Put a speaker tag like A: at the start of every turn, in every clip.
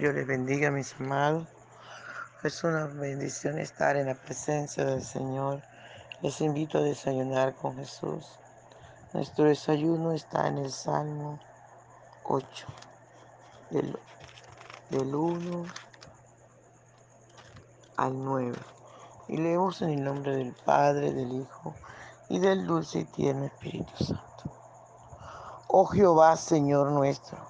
A: Dios les bendiga, mis amados. Es una bendición estar en la presencia del Señor. Les invito a desayunar con Jesús. Nuestro desayuno está en el Salmo 8, del, del 1 al 9. Y leemos en el nombre del Padre, del Hijo y del dulce y tierno Espíritu Santo. Oh Jehová, Señor nuestro,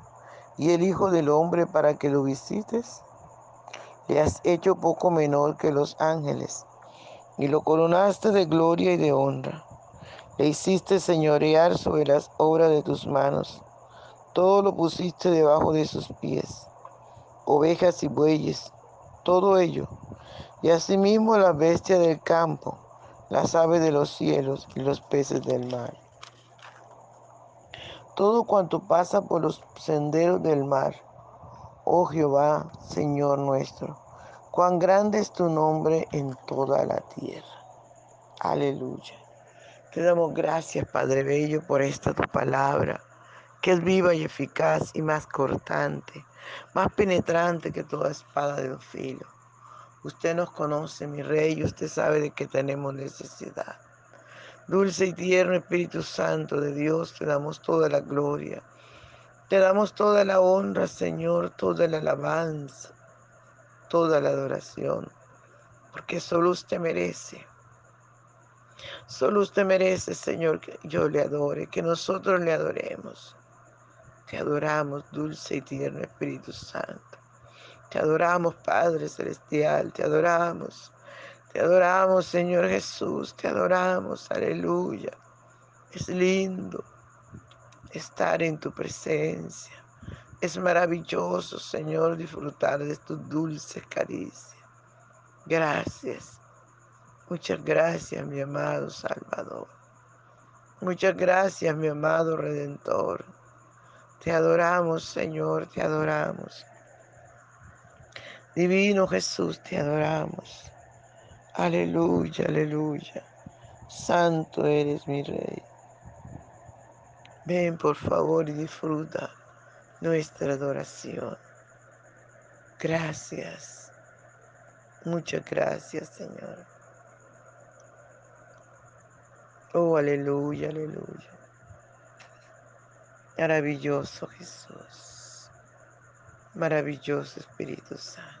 A: ¿Y el Hijo del Hombre para que lo visites? Le has hecho poco menor que los ángeles, y lo coronaste de gloria y de honra. Le hiciste señorear sobre las obras de tus manos. Todo lo pusiste debajo de sus pies, ovejas y bueyes, todo ello, y asimismo las bestias del campo, las aves de los cielos y los peces del mar todo cuanto pasa por los senderos del mar. Oh Jehová, Señor nuestro, cuán grande es tu nombre en toda la tierra. Aleluya. Te damos gracias, Padre Bello, por esta tu palabra, que es viva y eficaz y más cortante, más penetrante que toda espada de dos filos. Usted nos conoce, mi rey, y usted sabe de que tenemos necesidad. Dulce y tierno Espíritu Santo de Dios, te damos toda la gloria. Te damos toda la honra, Señor, toda la alabanza, toda la adoración, porque solo usted merece. Solo usted merece, Señor, que yo le adore, que nosotros le adoremos. Te adoramos, dulce y tierno Espíritu Santo. Te adoramos, Padre Celestial, te adoramos. Te adoramos, Señor Jesús, te adoramos, aleluya. Es lindo estar en tu presencia. Es maravilloso, Señor, disfrutar de tu dulce caricia. Gracias. Muchas gracias, mi amado Salvador. Muchas gracias, mi amado Redentor. Te adoramos, Señor, te adoramos. Divino Jesús, te adoramos. Aleluya, aleluya. Santo eres mi Rey. Ven por favor y disfruta nuestra adoración. Gracias. Muchas gracias, Señor. Oh, aleluya, aleluya. Maravilloso Jesús. Maravilloso Espíritu Santo.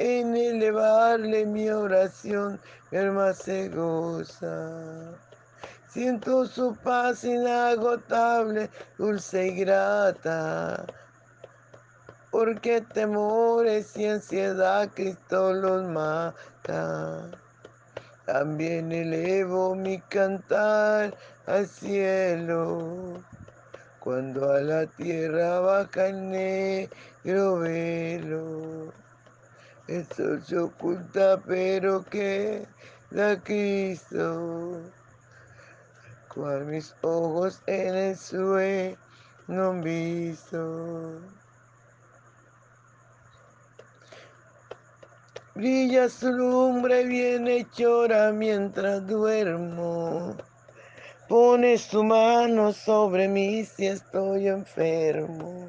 A: en elevarle mi oración, mi alma se goza. Siento su paz inagotable, dulce y grata, porque temores y ansiedad Cristo los mata. También elevo mi cantar al cielo, cuando a la tierra baja el negro velo. El sol se oculta, pero que da Cristo. Cual mis ojos en el sueño han visto. Brilla su lumbre bienhechora mientras duermo. Pone su mano sobre mí si estoy enfermo.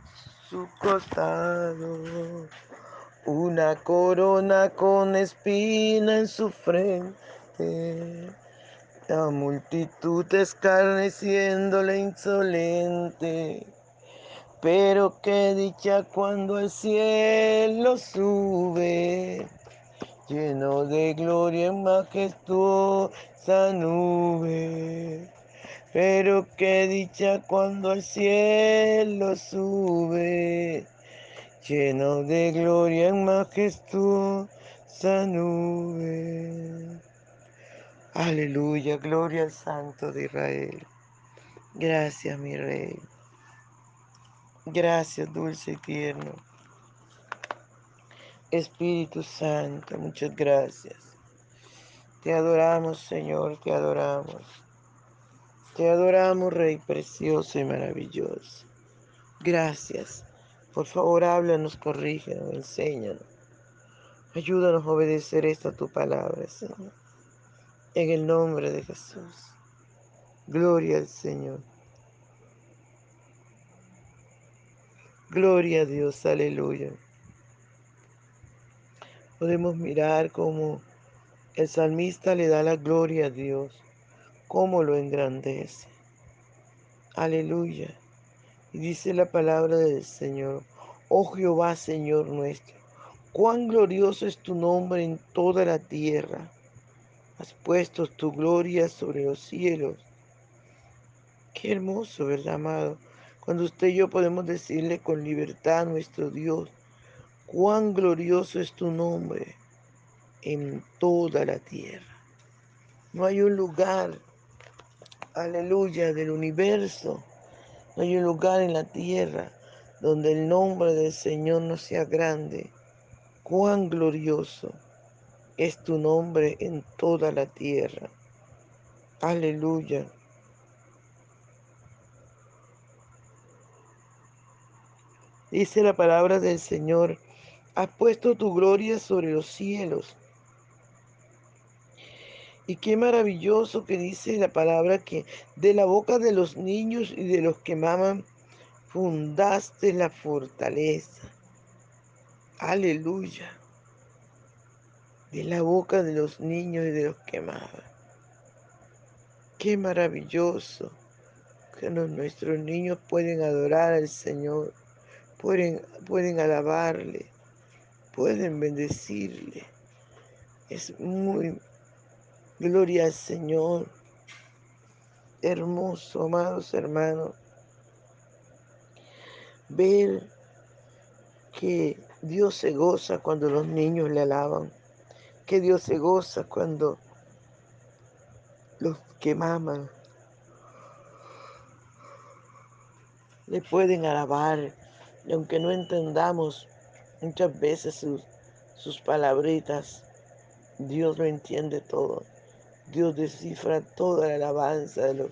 A: su costado. Una corona con espina en su frente. La multitud escarneciéndole insolente. Pero qué dicha cuando el cielo sube lleno de gloria en majestuosa nube. Pero qué dicha cuando al cielo sube, lleno de gloria en majestuosa nube. Aleluya, gloria al Santo de Israel. Gracias, mi Rey. Gracias, dulce y tierno. Espíritu Santo, muchas gracias. Te adoramos, Señor, te adoramos. Te adoramos, Rey precioso y maravilloso. Gracias. Por favor, háblanos, corrígenos, enséñanos. Ayúdanos a obedecer esta tu palabra, Señor. En el nombre de Jesús. Gloria al Señor. Gloria a Dios, aleluya podemos mirar cómo el salmista le da la gloria a Dios, cómo lo engrandece. Aleluya. Y dice la palabra del Señor, oh Jehová, Señor nuestro, cuán glorioso es tu nombre en toda la tierra. Has puesto tu gloria sobre los cielos. Qué hermoso, ¿verdad, amado? Cuando usted y yo podemos decirle con libertad a nuestro Dios, cuán glorioso es tu nombre en toda la tierra. No hay un lugar, aleluya, del universo, no hay un lugar en la tierra donde el nombre del Señor no sea grande. Cuán glorioso es tu nombre en toda la tierra. Aleluya. Dice la palabra del Señor Has puesto tu gloria sobre los cielos. Y qué maravilloso que dice la palabra que de la boca de los niños y de los que maman fundaste la fortaleza. Aleluya. De la boca de los niños y de los que maman. Qué maravilloso que nuestros niños pueden adorar al Señor, pueden, pueden alabarle, pueden bendecirle. Es muy gloria al Señor. Hermoso, amados hermanos, ver que Dios se goza cuando los niños le alaban, que Dios se goza cuando los que maman le pueden alabar, y aunque no entendamos Muchas veces sus, sus palabritas, Dios lo entiende todo. Dios descifra toda la alabanza de los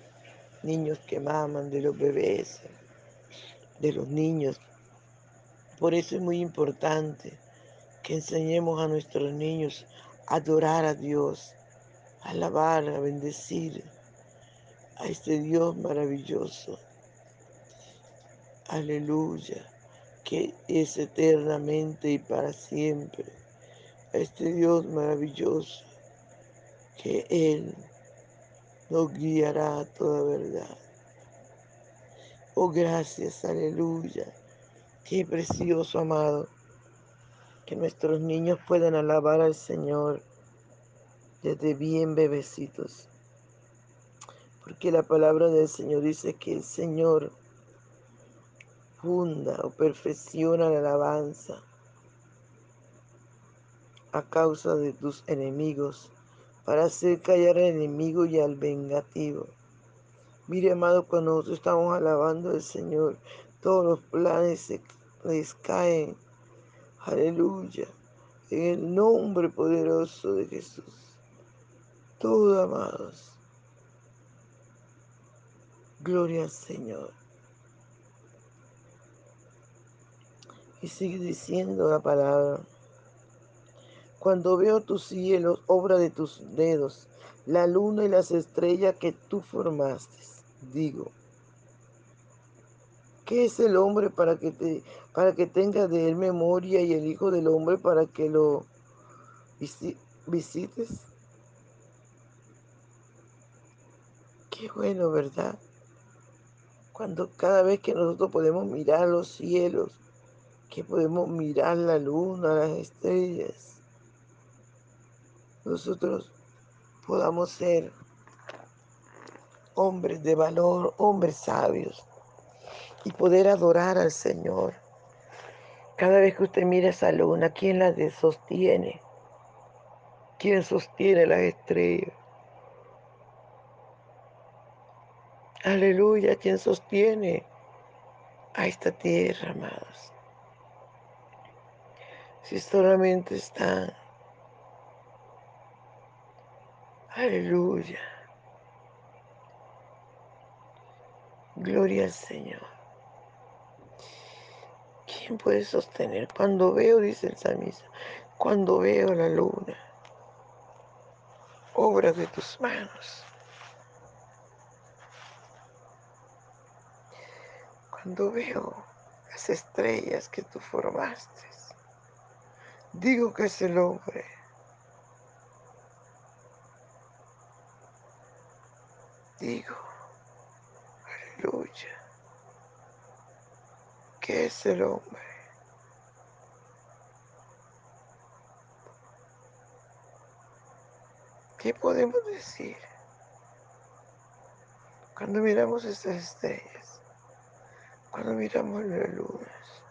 A: niños que maman, de los bebés, de los niños. Por eso es muy importante que enseñemos a nuestros niños a adorar a Dios, a alabar, a bendecir a este Dios maravilloso. Aleluya que es eternamente y para siempre. a este Dios maravilloso, que Él nos guiará a toda verdad. Oh, gracias, aleluya. Qué precioso, amado, que nuestros niños puedan alabar al Señor desde bien bebecitos. Porque la palabra del Señor dice que el Señor funda o perfecciona la alabanza a causa de tus enemigos, para hacer callar al enemigo y al vengativo. Mire, amado, cuando nosotros estamos alabando al Señor, todos los planes se les caen. Aleluya. En el nombre poderoso de Jesús. Todo, amados. Gloria al Señor. Y sigue diciendo la palabra. Cuando veo tus cielos, obra de tus dedos, la luna y las estrellas que tú formaste, digo, ¿qué es el hombre para que, te, para que tenga de él memoria y el Hijo del Hombre para que lo visites? Qué bueno, ¿verdad? Cuando cada vez que nosotros podemos mirar los cielos, que podemos mirar la luna, las estrellas, nosotros podamos ser hombres de valor, hombres sabios y poder adorar al Señor. Cada vez que usted mira esa luna, ¿quién la sostiene? ¿Quién sostiene las estrellas? Aleluya, ¿quién sostiene a esta tierra, amados? Si solamente está Aleluya. Gloria al Señor. ¿Quién puede sostener? Cuando veo, dice el salmista, cuando veo la luna, obra de tus manos. Cuando veo las estrellas que tú formaste, digo que es el hombre digo, aleluya, ¿qué es el hombre? ¿Qué podemos decir cuando miramos estas estrellas? Cuando miramos las lunas,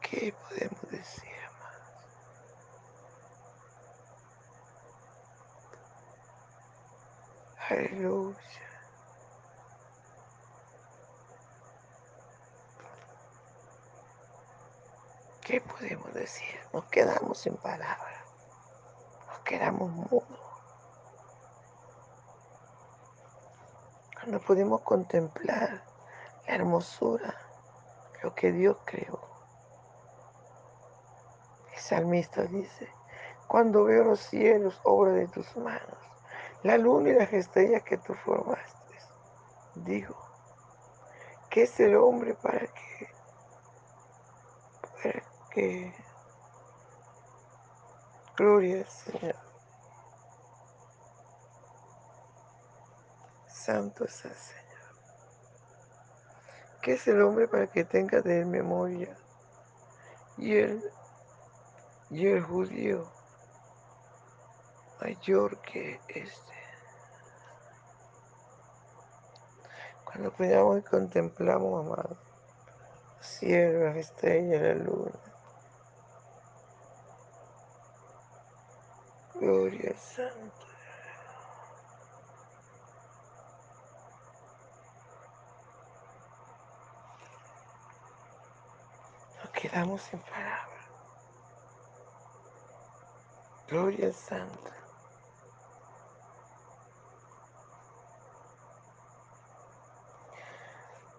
A: ¿qué podemos decir, Aleluya. ¿Qué podemos decir? Nos quedamos sin palabras. Nos quedamos mudos. Cuando pudimos contemplar la hermosura, lo que Dios creó. El salmista dice, cuando veo los cielos, obra de tus manos, la luna y las estrellas que tú formaste. Digo, ¿qué es el hombre para que, para que, gloria al Señor. Santo es el Señor. ¿Qué es el hombre para que tenga de él memoria? Y el, y el judío mayor que este. Cuando cuidamos y contemplamos, amado, cielo, las estrellas, la luna. Gloria al Santo. Nos quedamos sin palabras. Gloria al Santo.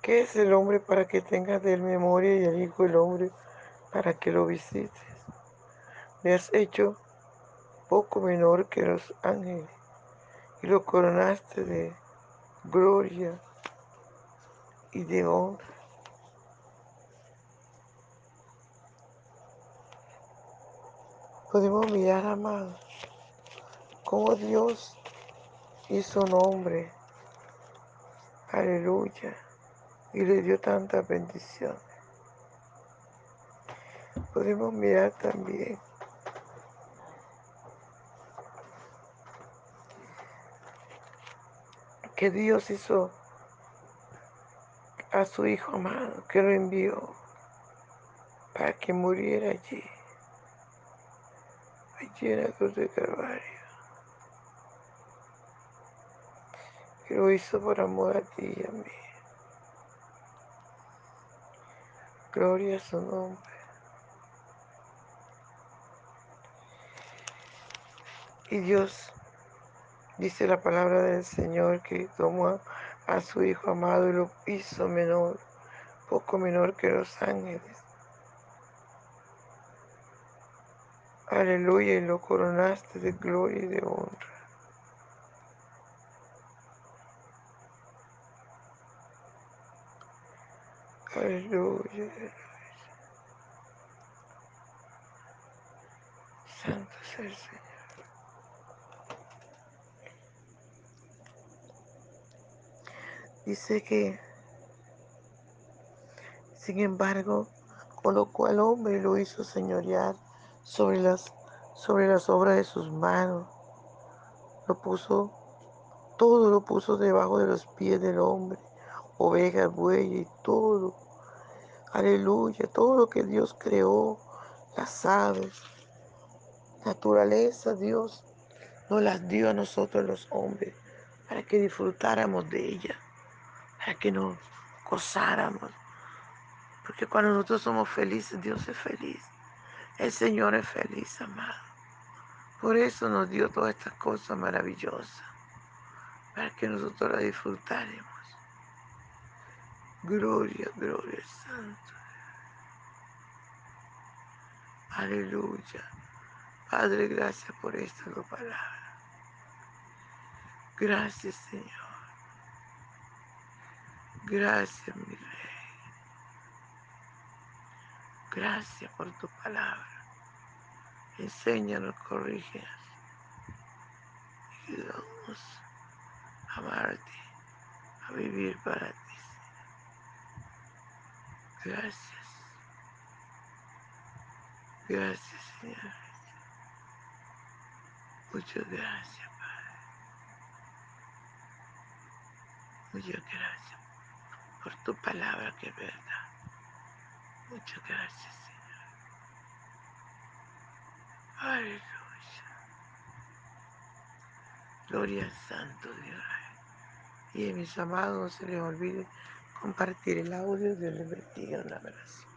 A: ¿Qué es el hombre para que tengas de él memoria y el Hijo del Hombre para que lo visites? Me has hecho poco menor que los ángeles y lo coronaste de gloria y de honra. Podemos mirar, amados, cómo Dios hizo un hombre. Aleluya. Y le dio tanta bendición. Podemos mirar también que Dios hizo a su Hijo amado, que lo envió para que muriera allí, allí en la cruz de Calvario. Que lo hizo por amor a ti y a mí. Gloria a su nombre. Y Dios dice la palabra del Señor que tomó a su Hijo amado y lo hizo menor, poco menor que los ángeles. Aleluya, y lo coronaste de gloria y de honra. Aleluya. Santo es el Señor. Dice que, sin embargo, colocó al hombre y lo hizo señorear sobre las, sobre las obras de sus manos. Lo puso, todo lo puso debajo de los pies del hombre, ovejas, bueyes y todo. Aleluya, todo lo que Dios creó, las aves, naturaleza, Dios nos las dio a nosotros los hombres para que disfrutáramos de ellas para que nos gozáramos. Porque cuando nosotros somos felices, Dios es feliz. El Señor es feliz, amado. Por eso nos dio todas estas cosas maravillosas, para que nosotros las disfrutáramos. Gloria, gloria Santo. Aleluya. Padre, gracias por esta tu palabra. Gracias, Señor. Gracias, mi Rey. Gracias por tu palabra. Enséñanos, corrígenos. Ayúdanos a amarte, a vivir para ti. Gracias. Gracias, Señor. Muchas gracias, Padre. Muchas gracias por tu palabra que es verdad. Muchas gracias, Señor. Aleluya. Gloria al Santo Dios. Y mis amados no se les olvide compartir el audio. de les bendiga. Un abrazo.